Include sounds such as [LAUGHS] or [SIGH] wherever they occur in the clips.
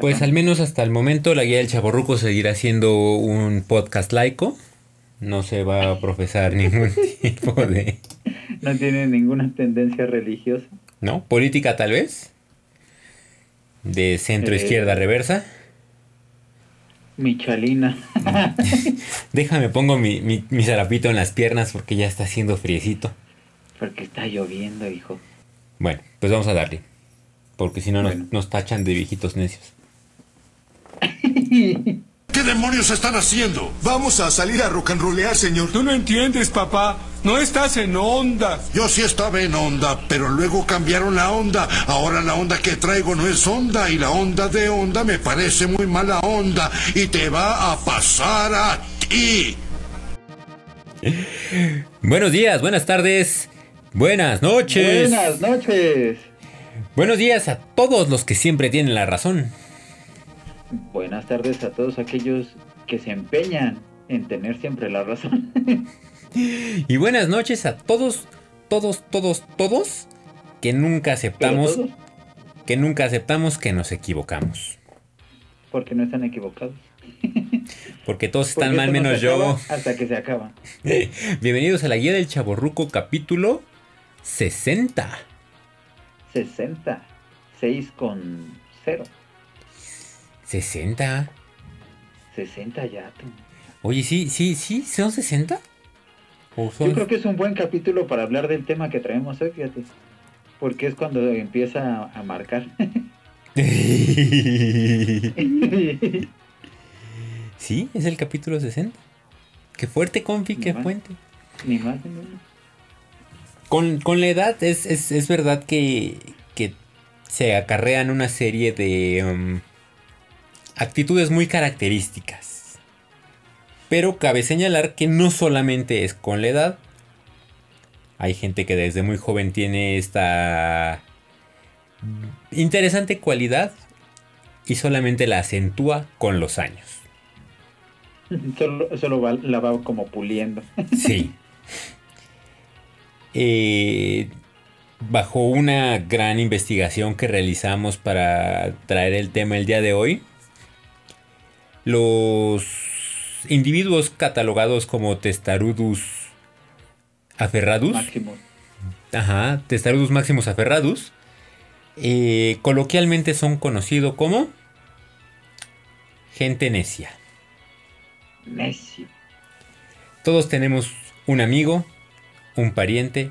Pues al menos hasta el momento la guía del chaborruco seguirá siendo un podcast laico. No se va a profesar [LAUGHS] ningún tipo de... No tiene ninguna tendencia religiosa. ¿No? Política tal vez. De centro izquierda Eh. reversa. Michalina. [LAUGHS] Déjame pongo mi, mi, mi zarapito en las piernas porque ya está haciendo friecito. Porque está lloviendo, hijo. Bueno, pues vamos a darle. Porque si no nos, nos tachan de viejitos necios. [LAUGHS] ¿Qué demonios están haciendo? Vamos a salir a rock and rollear, señor. Tú no entiendes, papá. No estás en onda. Yo sí estaba en onda, pero luego cambiaron la onda. Ahora la onda que traigo no es onda y la onda de onda me parece muy mala onda y te va a pasar a ti. Buenos días, buenas tardes, buenas noches. Buenas noches. Buenos días a todos los que siempre tienen la razón. Buenas tardes a todos aquellos que se empeñan en tener siempre la razón. [LAUGHS] Y buenas noches a todos, todos, todos, todos que nunca aceptamos, que nunca aceptamos que nos equivocamos. porque no están equivocados. [LAUGHS] Porque todos Porque están mal menos yo. Hasta que se acaba. [LAUGHS] Bienvenidos a la guía del Chaborruco capítulo 60. 60. 6 con 0. 60. 60 ya. tú. Oye, sí, sí, sí, son 60. ¿O son- Yo creo que es un buen capítulo para hablar del tema que traemos hoy, fíjate. Porque es cuando empieza a marcar. [LAUGHS] sí, es el capítulo 60. Qué fuerte, confi, qué Ajá. fuerte. ni más ni menos. Con, con la edad es, es- es verdad que, que se acarrean una serie de um, actitudes muy características. Pero cabe señalar que no solamente es con la edad. Hay gente que desde muy joven tiene esta interesante cualidad y solamente la acentúa con los años. [LAUGHS] Solo, solo va- la va como puliendo. [LAUGHS] Sí. Eh, bajo una gran investigación que realizamos para traer el tema el día de hoy, los individuos catalogados como testarudus aferradus, Máximo. ajá, testarudus maximus aferradus, eh, coloquialmente son conocidos como gente necia. Necio. Todos tenemos un amigo, un pariente,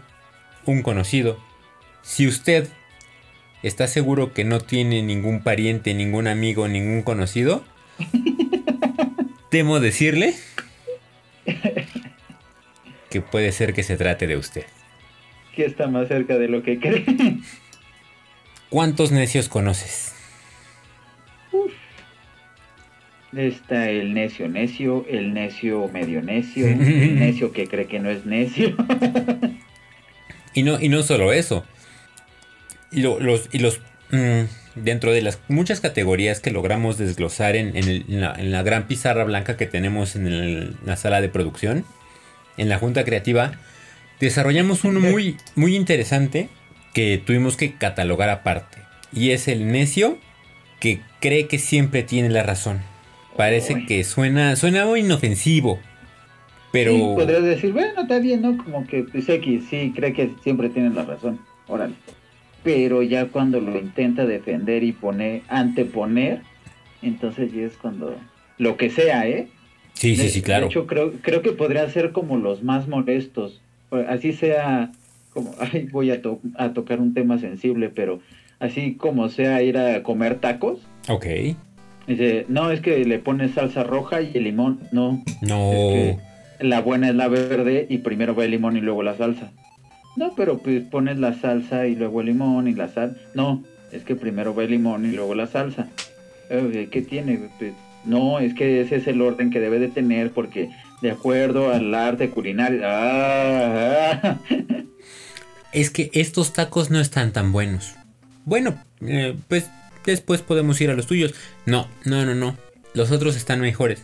un conocido. Si usted está seguro que no tiene ningún pariente, ningún amigo, ningún conocido, [LAUGHS] temo decirle [LAUGHS] que puede ser que se trate de usted. Que está más cerca de lo que cree. ¿Cuántos necios conoces? Está el necio necio, el necio medio necio, el necio que cree que no es necio. [LAUGHS] Y no, y no solo eso. Y lo- los, y los mm, dentro de las muchas categorías que logramos desglosar en, en el- en la, en la gran pizarra blanca que tenemos en el- la sala de producción, en la junta creativa, desarrollamos uno muy, muy interesante que tuvimos que catalogar aparte. Y es el necio que cree que siempre tiene la razón. Parece que suena, suena muy inofensivo. Pero. Sí, podrías decir, bueno, está bien, ¿no? Como que pues, X sí cree que siempre tiene la razón. Órale. Pero ya cuando lo intenta defender y poner, anteponer, entonces ya es cuando. Lo que sea, ¿eh? sí, sí, sí, claro. De hecho, creo, creo que podría ser como los más molestos. Así sea, como, [LAUGHS] ay, voy a, to- a tocar un tema sensible, pero así como sea ir a comer tacos. Ok. Dice, no, es que le pones salsa roja y el limón. No, No. Es que la buena es la verde y primero va el limón y luego la salsa. No, pero pues pones la salsa y luego el limón y la sal. No, es que primero va el limón y luego la salsa. Eh, ¿Qué tiene? Pues, no, es que ese es el orden que debe de tener porque de acuerdo al arte culinario. Ah, ah. Es que estos tacos no están tan buenos. Bueno, eh, pues después podemos ir a los tuyos. No, no, no, no. Los otros están mejores.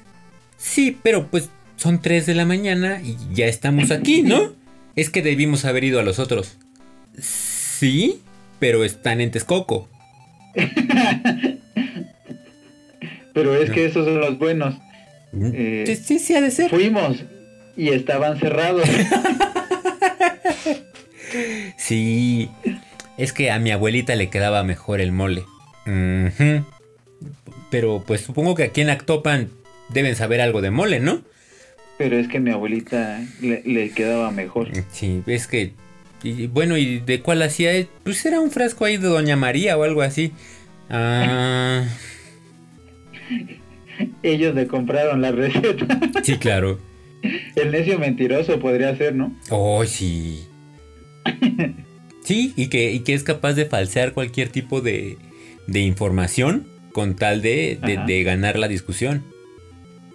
Sí, pero pues son 3 de la mañana y ya estamos aquí, ¿no? [LAUGHS] Es que debimos haber ido a los otros. Sí, pero están en Texcoco. [LAUGHS] Pero es que esos son los buenos. Eh, sí, sí, sí, ha de ser. Fuimos y estaban cerrados. [LAUGHS] Sí, es que a mi abuelita le quedaba mejor el mole. Pero pues supongo que aquí en Actopan deben saber algo de mole, ¿no? Pero es que mi abuelita le, le quedaba mejor. Sí, es que... y bueno, ¿y de cuál hacía? Pues era un frasco ahí de Doña María o algo así. Ah, [LAUGHS] Ellos le compraron la receta. [LAUGHS] sí, claro. El necio mentiroso podría ser, ¿no? Oh, sí. [LAUGHS] Sí, y que, y que es capaz de falsear cualquier tipo de, de información con tal de, de- de ganar la discusión.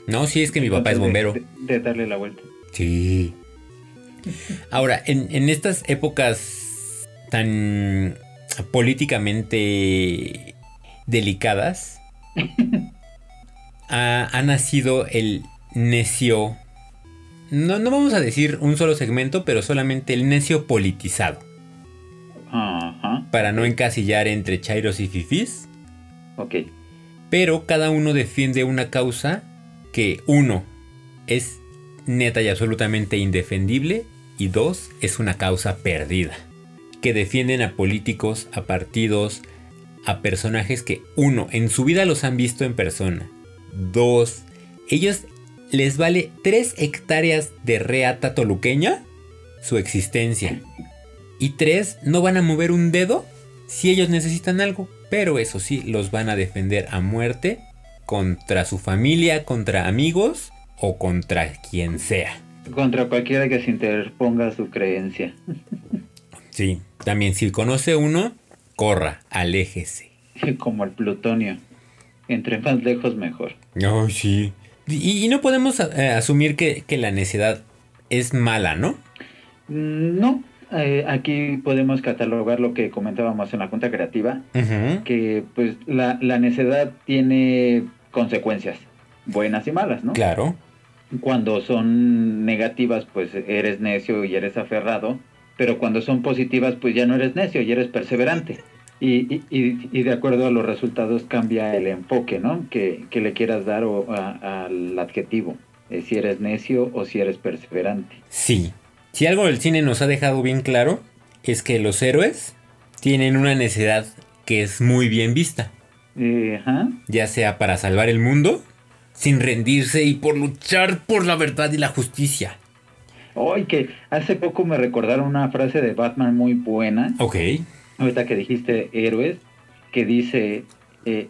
No, sí, es que mi papá es bombero. De, de darle la vuelta. Sí. Ahora, en, en estas épocas tan políticamente delicadas, [LAUGHS] ha, ha nacido el necio. No, no vamos a decir un solo segmento, pero solamente el necio politizado. Ajá. Para no encasillar entre chairos y fifís. Ok. Pero cada uno defiende una causa que, uno, es neta y absolutamente indefendible, y dos, es una causa perdida. Que defienden a políticos, a partidos, a personajes que, uno, en su vida los han visto en persona. Dos, ellos les vale tres hectáreas de reata toluqueña su existencia. Y tres, no van a mover un dedo si ellos necesitan algo. Pero eso sí, los van a defender a muerte contra su familia, contra amigos o contra quien sea. Contra cualquiera que se interponga su creencia. Sí, también si conoce uno, corra, aléjese. [LAUGHS] Como el plutonio. Entre más lejos, mejor. Ay, sí. Y, y no podemos eh, asumir que, que la necedad es mala, ¿no? Mm, No. Eh, aquí podemos catalogar lo que comentábamos en la Junta Creativa. Que pues la, la necedad tiene consecuencias. Buenas y malas, ¿no? Claro. Cuando son negativas, pues eres necio y eres aferrado, pero cuando son positivas, pues ya no eres necio y eres perseverante. Y, y- y- y de acuerdo a los resultados cambia el enfoque, ¿no? Que, que le quieras dar o- a- al adjetivo, eh, si eres necio o si eres perseverante. Sí. Si algo del cine nos ha dejado bien claro, es que los héroes tienen una necedad que es muy bien vista. Eh, ajá. ya sea para salvar el mundo, sin rendirse y por luchar por la verdad y la justicia. Hoy que hace poco me recordaron una frase de Batman muy buena, Ok. ahorita que dijiste héroes, que dice, eh,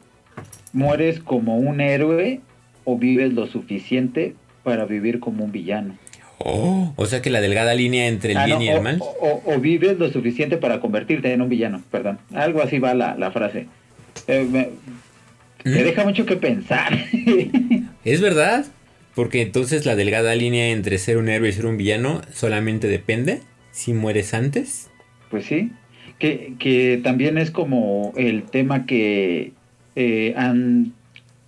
mueres como un héroe o vives lo suficiente para vivir como un villano. Oh, o sea que la delgada línea entre el Ah, bien no, y el o, mal. o- o vives lo suficiente para convertirte en un villano, perdón. Algo así va la, la frase. Eh, me, me Mm. deja mucho que pensar. [LAUGHS] Es verdad. Porque entonces la delgada línea entre ser un héroe y ser un villano solamente depende si mueres antes. Pues sí, que, que también es como el tema que eh, han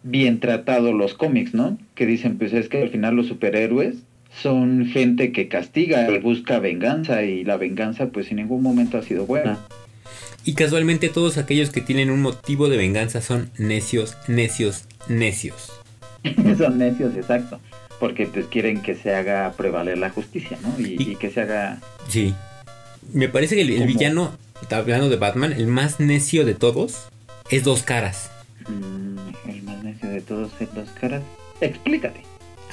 bien tratado los cómics, ¿no? Que dicen, pues es que al final los superhéroes son gente que castiga y busca venganza y la venganza pues en ningún momento ha sido buena. Y casualmente todos aquellos que tienen un motivo de venganza son necios, necios, necios. [LAUGHS] son necios, exacto. Porque pues quieren que se haga prevaler la justicia, ¿no? Y, Y- y que se haga... Sí. Me parece que el, el villano, hablando de Batman, el más necio de todos, es dos caras. mm, el más necio de todos en dos caras. Explícate.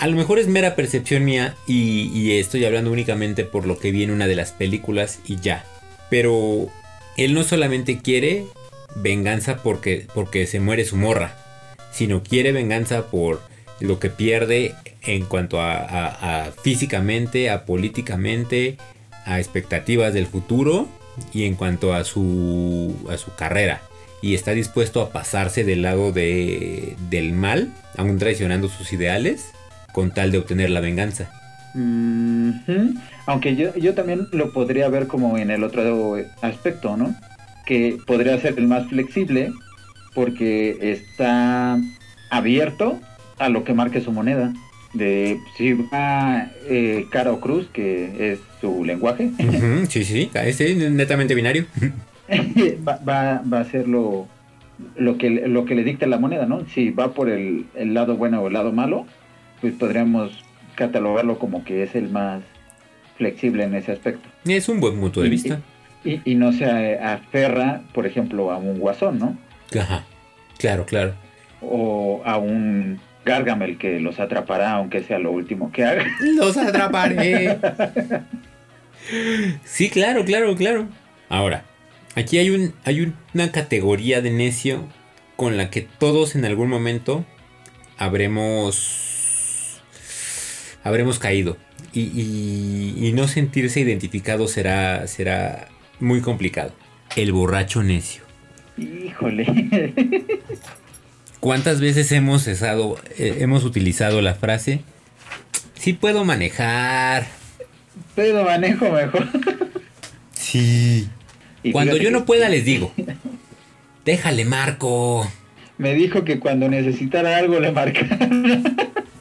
A lo mejor es mera percepción mía y, y estoy hablando únicamente por lo que vi en una de las películas y ya. Pero él no solamente quiere venganza porque, porque se muere su morra, sino quiere venganza por lo que pierde en cuanto a, físicamente, a políticamente, a expectativas del futuro y en cuanto a su, a su carrera. Y está dispuesto a pasarse del lado de, del mal, aún traicionando sus ideales, con tal de obtener la venganza. Ujú. Aunque yo, yo también lo podría ver como en el otro aspecto, ¿no? Que podría ser el más flexible porque está abierto a lo que marque su moneda. De si va eh, cara o cruz, que es su lenguaje, Ujú, [LAUGHS] sí, sí, es netamente binario. [LAUGHS] va, va, va a hacerlo lo que, lo que le dicta la moneda, ¿no? Si va por el, el lado bueno o el lado malo, pues podríamos catalogarlo como que es el más flexible en ese aspecto. Es un buen punto de Y- vista. Y, y no se aferra, por ejemplo, a un guasón, ¿no? Ajá. Claro, claro. O a un Gargamel que los atrapará, aunque sea lo último que haga. [LAUGHS] Los atraparé. Sí, claro, claro, claro. Ahora, aquí hay, un, hay un- una categoría de necio con la que todos en algún momento habremos habremos caído. Y, y- y no sentirse identificado será, será muy complicado. El borracho necio. Híjole. ¿Cuántas veces hemos, cesado, eh, hemos utilizado la frase? Sí puedo manejar. Pero manejo mejor. Sí. Y Cuando yo no pueda les digo. Déjale, Marco. Me dijo que cuando necesitara algo le marcara.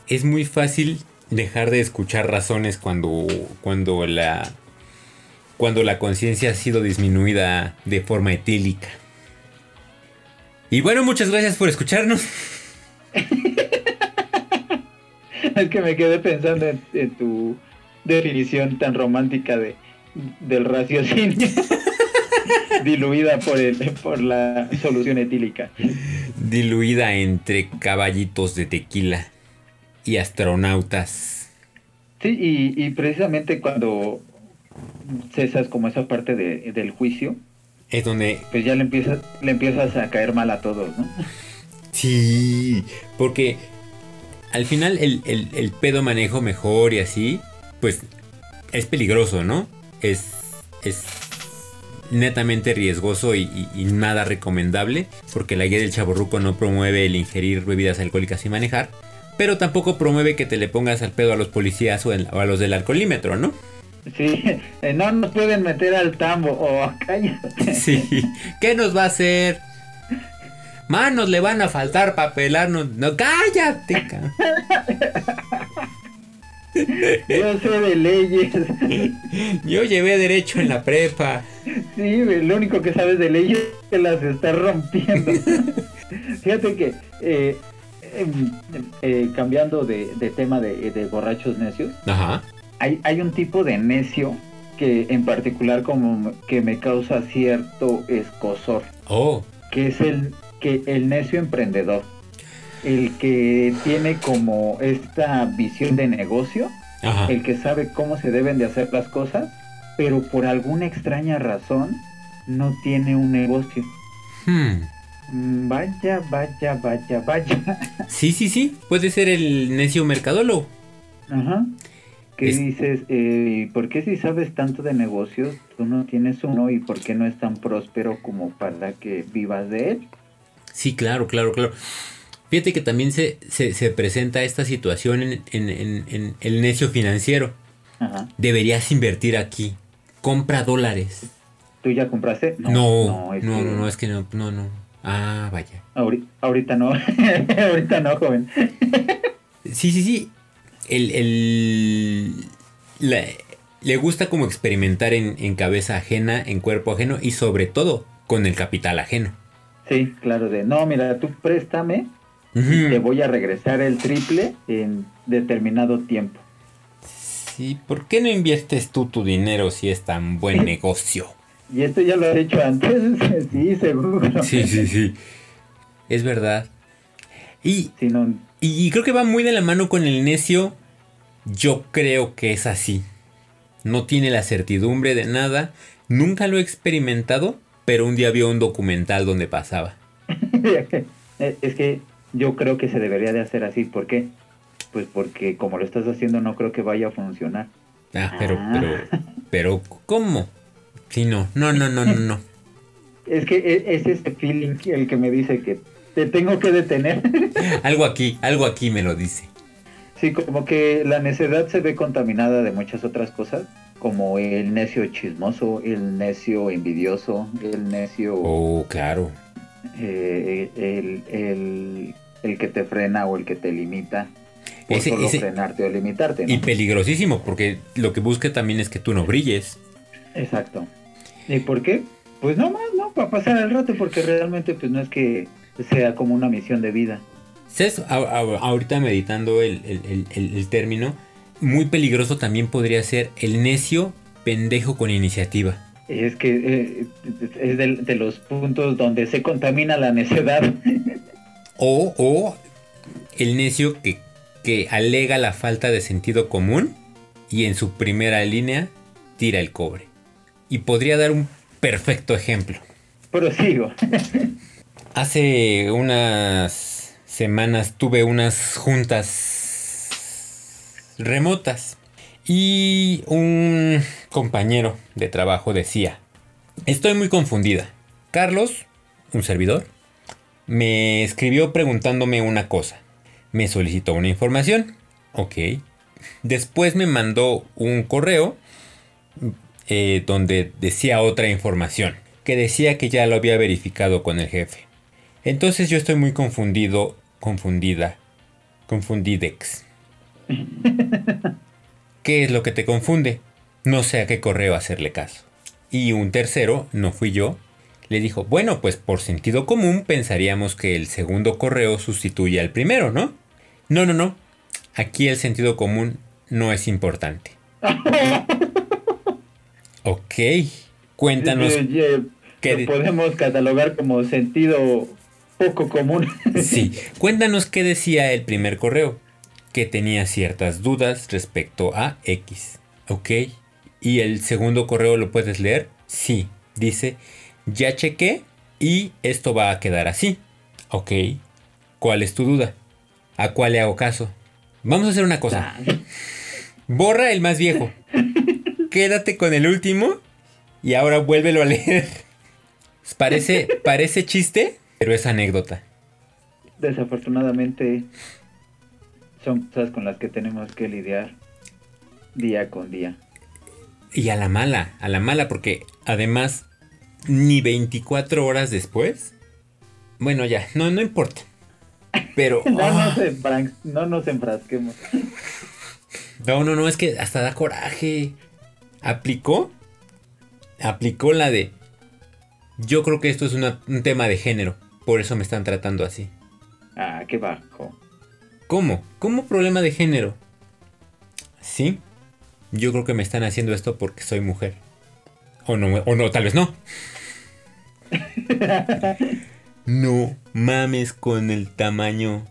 Es muy fácil dejar de escuchar razones cuando, cuando la cuando la conciencia ha sido disminuida de forma etílica. Y bueno, muchas gracias por escucharnos. [LAUGHS] Es que me quedé pensando en, en tu definición tan romántica de del raciocinio. [LAUGHS] diluida por el, por la solución etílica. Diluida entre caballitos de tequila y astronautas. Sí, y, y precisamente cuando cesas como esa parte de- del juicio, Es donde pues ya le empiezas, le empiezas a caer mal a todos, ¿no? Sí, porque al final el, el- el pedo manejo mejor y así, pues es peligroso, ¿no? Es, es netamente riesgoso y, y- y nada recomendable, porque la guía del chaborruco no promueve el ingerir bebidas alcohólicas y manejar, pero tampoco promueve que te le pongas al pedo a los policías o, a los del alcoholímetro, ¿no? Sí, eh, no nos pueden meter al tambo o cállate. [LAUGHS] Sí, ¿qué nos va a hacer? Manos le van a faltar para pelarnos. No, cállate. [LAUGHS] Yo sé de leyes. [LAUGHS] Yo llevé derecho en la prepa. Sí, lo único que sabes de leyes es que las estás rompiendo. Fíjate que, eh, eh, cambiando de, de tema de, de borrachos necios, Ajá. hay, hay un tipo de necio que en particular como que me causa cierto escosor, Oh, que es el, que el necio emprendedor. El que tiene como esta visión de negocio ajá. el que sabe cómo se deben de hacer las cosas, pero por alguna extraña razón no tiene un negocio. Hmm. Mm, Vaya, vaya, vaya, vaya. [LAUGHS] Sí, sí, sí. Puede ser el necio mercadólogo. Ajá. ¿Qué Es- dices? Eh, ¿Por qué si sabes tanto de negocios, tú no tienes uno y por qué no es tan próspero como para que vivas de él? Sí, claro, claro, claro. Fíjate que también se, se, se presenta esta situación en, en- en- en el necio financiero. Ajá. Deberías invertir aquí. Compra dólares. ¿Tú ya compraste? No, no, no, es no, que no, es que no, no, no. Ah, vaya. ahori- ahorita no. [LAUGHS] ahorita no, joven. Sí, sí, sí. El, el- la- le gusta como experimentar en, en cabeza ajena, en cuerpo ajeno y sobre todo con el capital ajeno. Sí, claro, de no, mira, tú préstame Ujú. te voy a regresar el triple en determinado tiempo. Sí, ¿por qué no inviertes tú tu dinero si es tan buen negocio? Y esto ya lo has hecho antes, [LAUGHS] sí, seguro. Sí, sí, sí. Es verdad. Y, no, y creo que va muy de la mano con el necio. Yo creo que es así. No tiene la certidumbre de nada. Nunca lo he experimentado, pero un día vio un documental donde pasaba. [LAUGHS] es que yo creo que se debería de hacer así. ¿Por qué? Pues porque como lo estás haciendo no creo que vaya a funcionar. Ah, pero, Ah. pero, pero, ¿cómo? Sí, no, no, no, no, no, no. [LAUGHS] Es que e- es ese feeling el que me dice que te tengo que detener. [LAUGHS] Algo aquí, algo aquí me lo dice. sí, como que la necedad se ve contaminada de muchas otras cosas, como el necio chismoso, el necio envidioso, el necio... Oh, claro. eh, el, el, el que te frena o el que te limita por Ese- solo ese- frenarte o limitarte, ¿no? Y peligrosísimo, porque lo que busca también es que tú no brilles. Exacto. ¿Y por qué? Pues no más, ¿no? para pasar el rato, porque realmente pues no es que sea como una misión de vida. ¿Sabes? Ahorita meditando el, el- el- el término, muy peligroso también podría ser el necio pendejo con iniciativa. Es que eh, es de, de los puntos donde se contamina la necedad. O, o el necio que, que alega la falta de sentido común y en su primera línea tira el cobre. Y podría dar un perfecto ejemplo. Prosigo. Hace unas semanas tuve unas juntas remotas y un compañero de trabajo decía, estoy muy confundida. Carlos, un servidor, me escribió preguntándome una cosa. Me solicitó una información. Ok. Después me mandó un correo eh, donde decía otra información. Que decía que ya lo había verificado con el jefe. Entonces yo estoy muy confundido, confundida, confundidex. [LAUGHS] ¿Qué es lo que te confunde? No sé a qué correo hacerle caso. Y un tercero, no fui yo, le dijo, bueno, pues por sentido común pensaríamos que el segundo correo sustituye al primero, ¿no? No, no, no. Aquí el sentido común no es importante. [LAUGHS] ok. Cuéntanos. Oye, ¿Qué lo podemos catalogar como sentido poco común. [LAUGHS] Sí, cuéntanos qué decía el primer correo. Que tenía ciertas dudas respecto a X. Ok. ¿Y el segundo correo lo puedes leer? Sí. Dice, ya chequé y esto va a quedar así. Ok. ¿Cuál es tu duda? ¿A cuál le hago caso? Vamos a hacer una cosa. Borra el más viejo. [LAUGHS] Quédate con el último y ahora vuélvelo a leer. [LAUGHS] Parece, parece chiste, pero es anécdota. Desafortunadamente son cosas con las que tenemos que lidiar día con día. Y a la mala, a la mala, porque además, ni 24 horas después. Bueno, ya, no, no importa. Pero. [LAUGHS] No, ah, nos, no nos enfrasquemos. no, no, no, es que hasta da coraje. ¿Aplicó? Aplicó la de. Yo creo que esto es una- un tema de género. Por eso me están tratando así. Ah, qué bajo. ¿Cómo? ¿Cómo problema de género? Sí. Yo creo que me están haciendo esto porque soy mujer. O no, o no, tal vez no. [LAUGHS] No mames con el tamaño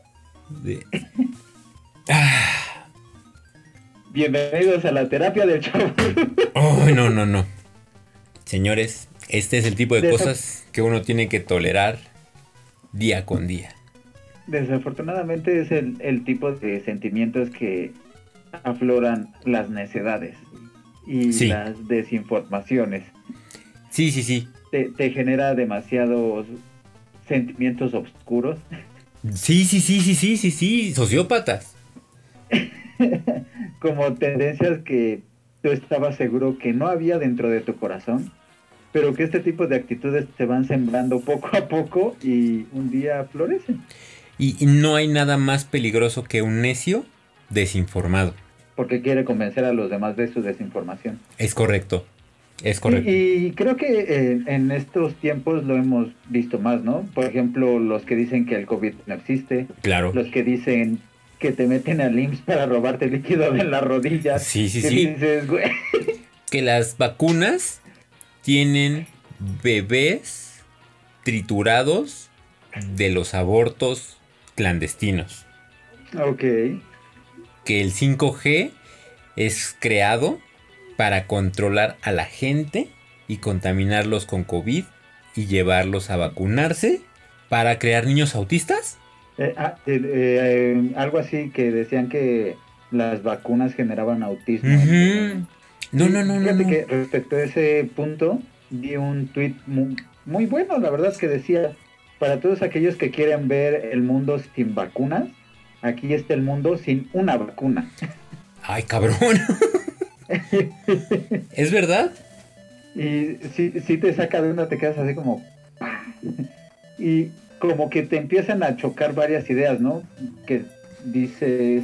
de... Bienvenidos a la terapia del chavo. Oh, no, no, no. Señores, este es el tipo de cosas que uno tiene que tolerar día con día. Desafortunadamente es el, el tipo de sentimientos que afloran las necedades y Sí. las desinformaciones. Sí, sí, sí. Te, te genera demasiados sentimientos oscuros. Sí, sí, sí, sí, sí, sí, sí. Sociópatas. [LAUGHS] [LAUGHS] como tendencias que tú estabas seguro que no había dentro de tu corazón, pero que este tipo de actitudes se van sembrando poco a poco y un día florecen, Y, no hay nada más peligroso que un necio desinformado. porque quiere convencer a los demás de su desinformación. Es correcto. Es correcto. Y, y creo que eh, en estos tiempos lo hemos visto más, ¿no? Por ejemplo, los que dicen que el COVID no existe, Claro. los que dicen que te meten al IMSS para robarte líquido de las rodillas. Sí, sí, sí. dices, Que las vacunas tienen bebés triturados de los abortos clandestinos. ok. Que el 5G es creado para controlar a la gente y contaminarlos con COVID y llevarlos a vacunarse para crear niños autistas. Eh, ah, eh, eh, algo así que decían que las vacunas generaban autismo. Ujú. No, no, no, no. Fíjate no. que respecto a ese punto, vi un tweet muy, muy bueno, la verdad, que decía, para todos aquellos que quieren ver el mundo sin vacunas, aquí está el mundo sin una vacuna. [LAUGHS] Ay, cabrón. [LAUGHS] ¿Es verdad? Y si, si te saca de una, te quedas así como... [LAUGHS] Y como que te empiezan a chocar varias ideas, ¿no? Que dices,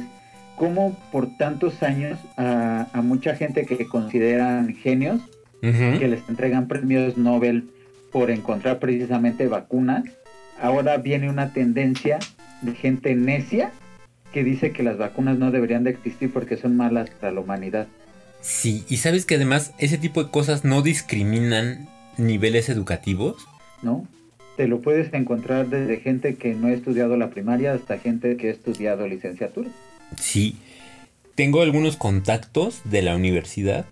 ¿cómo por tantos años a, a mucha gente que consideran genios, que les entregan premios Nobel por encontrar precisamente vacunas, ahora viene una tendencia de gente necia que dice que las vacunas no deberían de existir porque son malas para la humanidad. Sí, y sabes que además ese tipo de cosas no discriminan niveles educativos. ¿No? Te lo puedes encontrar desde gente que no ha estudiado la primaria hasta gente que ha estudiado licenciatura. Sí, tengo algunos contactos de la universidad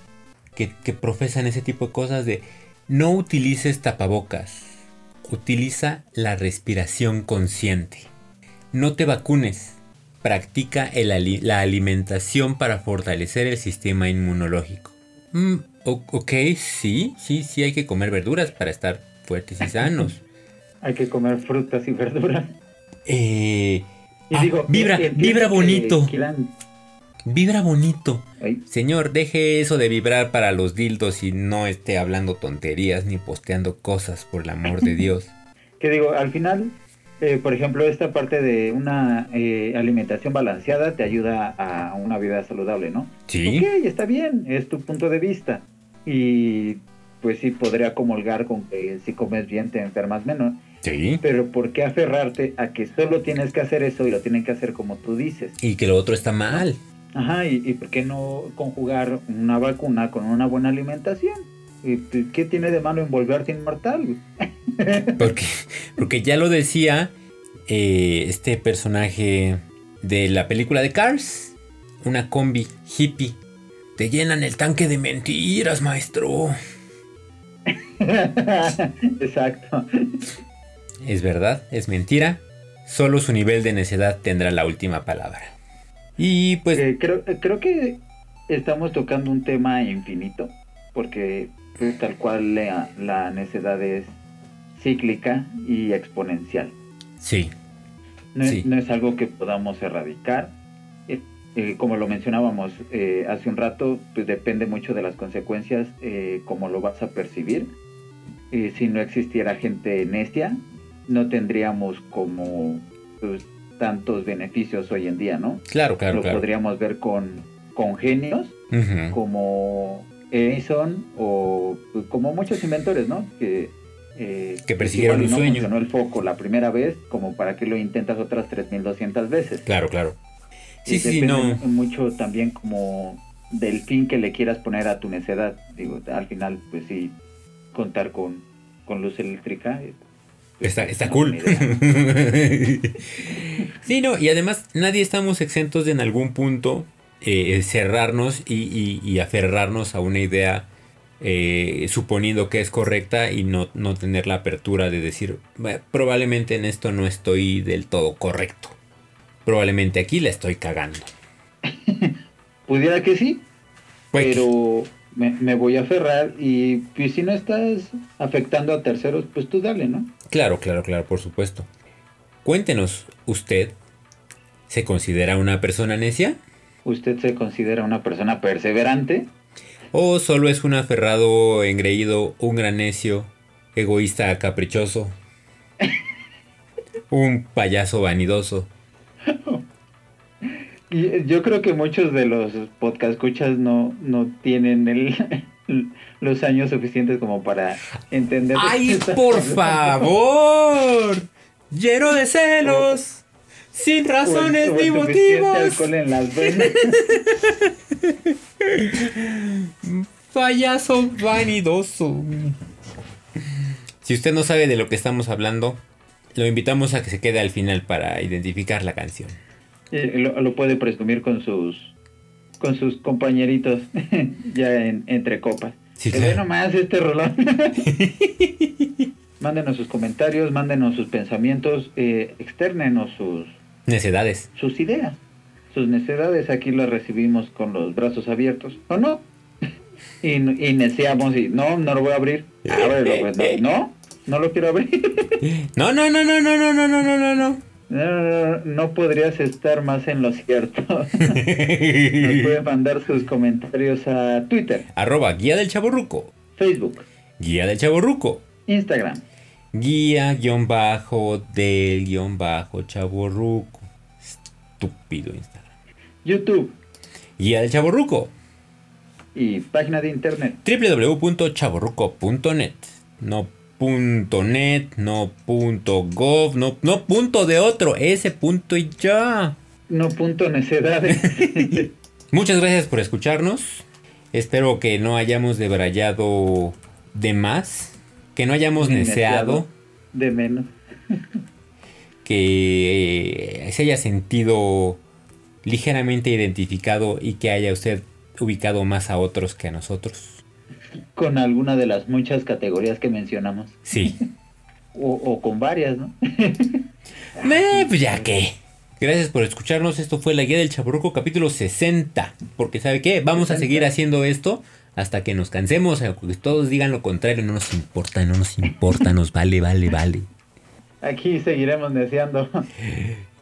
que, que profesan ese tipo de cosas de no utilices tapabocas, utiliza la respiración consciente. No te vacunes, practica el la alimentación para fortalecer el sistema inmunológico. Mm, ok, sí, sí, sí hay que comer verduras para estar fuertes y sanos. [LAUGHS] Hay que comer frutas y verduras. Eh, Y ah, digo, vibra, vibra bonito, vibra bonito. Ay, Señor, deje eso de vibrar para los dildos y no esté hablando tonterías ni posteando cosas, por el amor de Dios. [LAUGHS] que digo, al final, eh, por ejemplo, esta parte de una eh, alimentación balanceada te ayuda a una vida saludable, ¿no? Sí, Ok, está bien, es tu punto de vista. Y pues sí, podría comulgar con que si comes bien te enfermas menos. Sí. Pero ¿por qué aferrarte a que solo tienes que hacer eso y lo tienen que hacer como tú dices? Y que lo otro está mal. Ajá, ¿y, y por qué no conjugar una vacuna con una buena alimentación? ¿Y qué tiene de malo en volverte inmortal? [LAUGHS] Porque, porque ya lo decía eh, este personaje de la película de Cars. Una combi hippie. Te llenan el tanque de mentiras, maestro. [LAUGHS] Exacto. Es verdad, es mentira. Solo su nivel de necedad tendrá la última palabra. Y pues Eh, creo, eh, creo que estamos tocando un tema infinito, porque pues, tal cual la, la necedad es cíclica y exponencial. sí, No, es- Sí. no es algo que podamos erradicar. Eh, eh, como lo mencionábamos eh, hace un rato, pues depende mucho de las consecuencias, eh, cómo lo vas a percibir. Si no existiera gente necia, no tendríamos como pues, tantos beneficios hoy en día, ¿no? claro, claro, lo claro. podríamos ver con, con genios como Edison o pues, como muchos inventores, ¿no? Que, eh, Que persiguieron un no sueño. funcionó el foco la primera vez, como para que lo intentas otras 3200 veces. Claro, claro. Y Sí, sí, no. mu- mucho también como del fin que le quieras poner a tu necedad. Digo, al final, pues sí, contar con, con luz eléctrica. Está, es está cool. [LAUGHS] sí, no, y además nadie estamos exentos de en algún punto eh, cerrarnos y, y- y aferrarnos a una idea eh, suponiendo que es correcta y no, no tener la apertura de decir, "Bueno, probablemente en esto no estoy del todo correcto. Probablemente aquí la estoy cagando. [LAUGHS] Pudiera que sí, Pues, pero me, me voy a aferrar y pues, si no estás afectando a terceros, pues tú dale, ¿no? Claro, claro, claro, por supuesto. Cuéntenos, ¿usted se considera una persona necia? ¿Usted se considera una persona perseverante? ¿O solo es un aferrado, engreído, un gran necio, egoísta, caprichoso? [LAUGHS] un payaso vanidoso. [LAUGHS] Y eh, yo creo que muchos de los podcast escuchas no, no tienen el, [LAUGHS] los años suficientes como para entender. ¡Ay, [LAUGHS] por favor! Lleno de celos, sin razones o ni motivos. alcohol en las venas. [LAUGHS] Payaso vanidoso. Si usted no sabe de lo que estamos hablando, lo invitamos a que se quede al final para identificar la canción. Eh, lo, lo puede presumir con sus con sus compañeritos [LAUGHS] ya en, entre copas. Sí, claro. ve nomás este rolón. [LAUGHS] mándenos sus comentarios, mándenos sus pensamientos, eh, externenos sus, Necedades. sus ideas, sus necesidades. Aquí las recibimos con los brazos abiertos. ¿O no? [LAUGHS] y, y neceamos y no, no lo voy a abrir. Ábrelo, pues, no, no, no lo quiero abrir. No, no, no, no, no, no, no, no, no, no, no. No, no, no podrías estar más en lo cierto. [LAUGHS] Nos pueden mandar sus comentarios a Twitter, Arroba guía del chaborruco. Facebook, Guía del chaborruco. Instagram, Guía guion bajo del guion bajo chaborruco. Estúpido Instagram. YouTube Guía del chaborruco. y página de internet. www.chaborruco.net. No punto .net, no punto .gov, no, no punto de otro, ese punto y ya. No punto necedades. [LAUGHS] [LAUGHS] Muchas gracias por escucharnos. Espero que no hayamos debrayado de más, que no hayamos neceado, De menos. [LAUGHS] que eh, se haya sentido ligeramente identificado y que haya usted ubicado más a otros que a nosotros. Con alguna de las muchas categorías que mencionamos. Sí. O, o con varias, ¿no? [LAUGHS] Eh, pues ya que. Gracias por escucharnos. Esto fue la guía del Chaburruco capítulo 60. Porque ¿sabe qué? Vamos a seguir haciendo esto hasta que nos cansemos. Aunque todos digan lo contrario, no nos importa, no nos importa, nos vale, vale, vale. Aquí seguiremos deseando. [LAUGHS]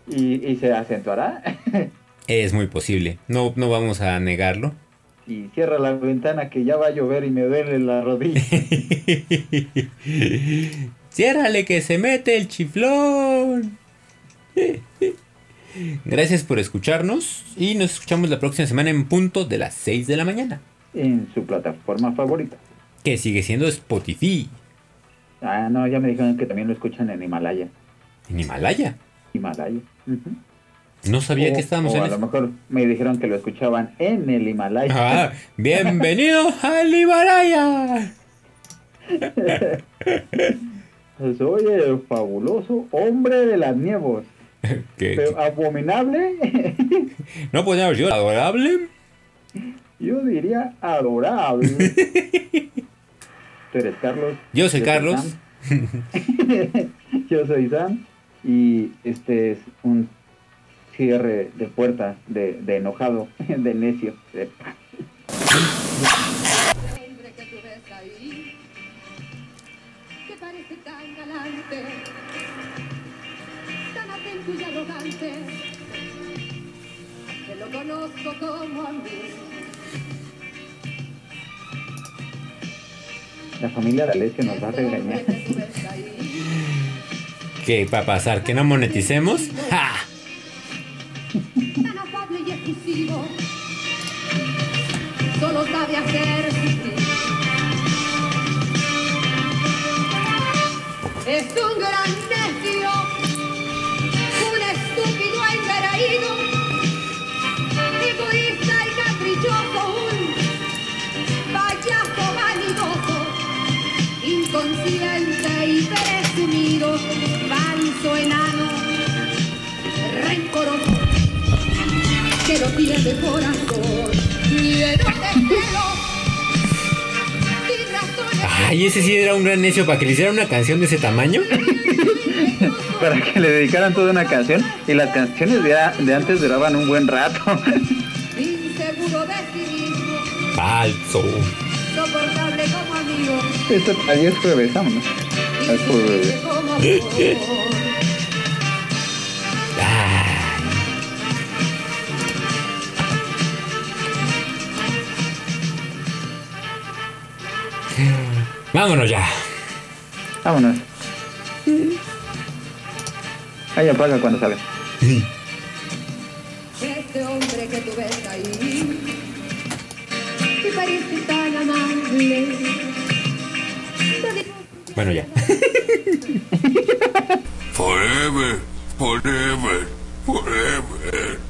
Y, y se acentuará. [LAUGHS] Es muy posible. No, no vamos a negarlo. Y cierra la ventana que ya va a llover y me duele la rodilla. [LAUGHS] Ciérrale que se mete el chiflón. Gracias por escucharnos y nos escuchamos la próxima semana en punto de las 6 de la mañana. En su plataforma favorita. Que sigue siendo Spotify Ah, no, ya me dijeron que también lo escuchan en Himalaya. en Himalaya. Himalaya. Ujú. No sabía O- que estábamos o en a lo mejor me dijeron que lo escuchaban en el Himalaya. Ah, [LAUGHS] bienvenido al Himalaya. Soy el fabuloso hombre de las nievos. [LAUGHS] ¿Qué- Pero abominable, [LAUGHS] No podía haber sido adorable. yo diría adorable. Tú eres Carlos. Yo soy Carlos. Yo soy Sam. Y este es un cierre de puerta de, de enojado, [LAUGHS] de necio. de- hombre que tú ves ahí, que parece tan galante, tan atento y arrogante, que lo conozco como a mí. La familia de Alessio nos va a regañar. ¿Qué va a pasar? ¿Que no moneticemos? ¡Ja! [LAUGHS] corazón, de. Ay, ese sí era un gran necio para que le hiciera una canción de ese tamaño. [LAUGHS] Para que le dedicaran toda una canción. Y las canciones de, antes duraban un buen rato. [LAUGHS] Falso. soportable como amigo, Esto jueves, vámonos. Es jueves. Vámonos ya. Vámonos. Ahí apaga cuando salga. Este hombre que tú ves ahí, que parece tan amable. Bueno, ya. Forever, forever, forever.